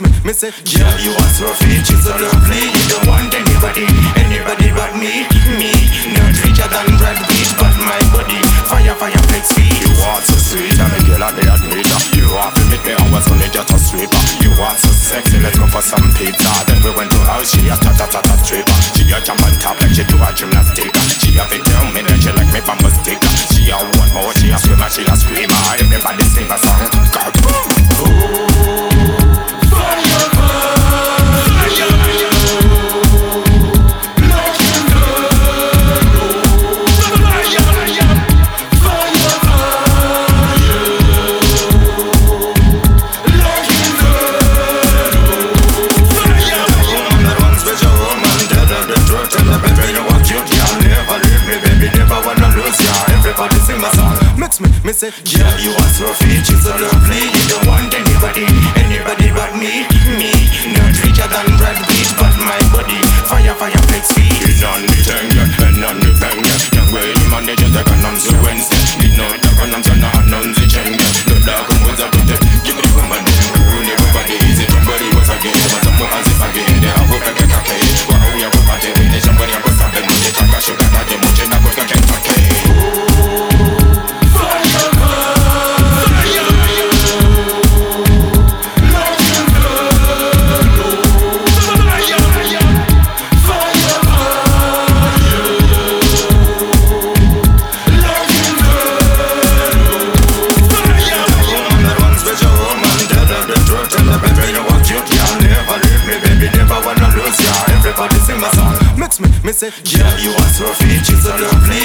me say, girl, you are so fit, she's so lovely. You don't want anybody, anybody but me, me. Not richer than Brad Pitt, but my body, fire, fire, flex feet. You are so sweet, I'm a girl and they admit You are to meet me, I was only just a sweeper. You are so sexy, let's go for some pizza. Then we went to house, she a ta ta ta ta stripper. She a jump on top like she do a gymnastic. Me, me say, girl, you are so fit, you so lovely. You don't want anybody, anybody but me, me. Not richer than Brad Pitt, but my body, fire, fire, flex feet. It's on the thing, and on the bang, young way you manage the condoms to Wednesday. Me say, girl, you so fit, you so lovely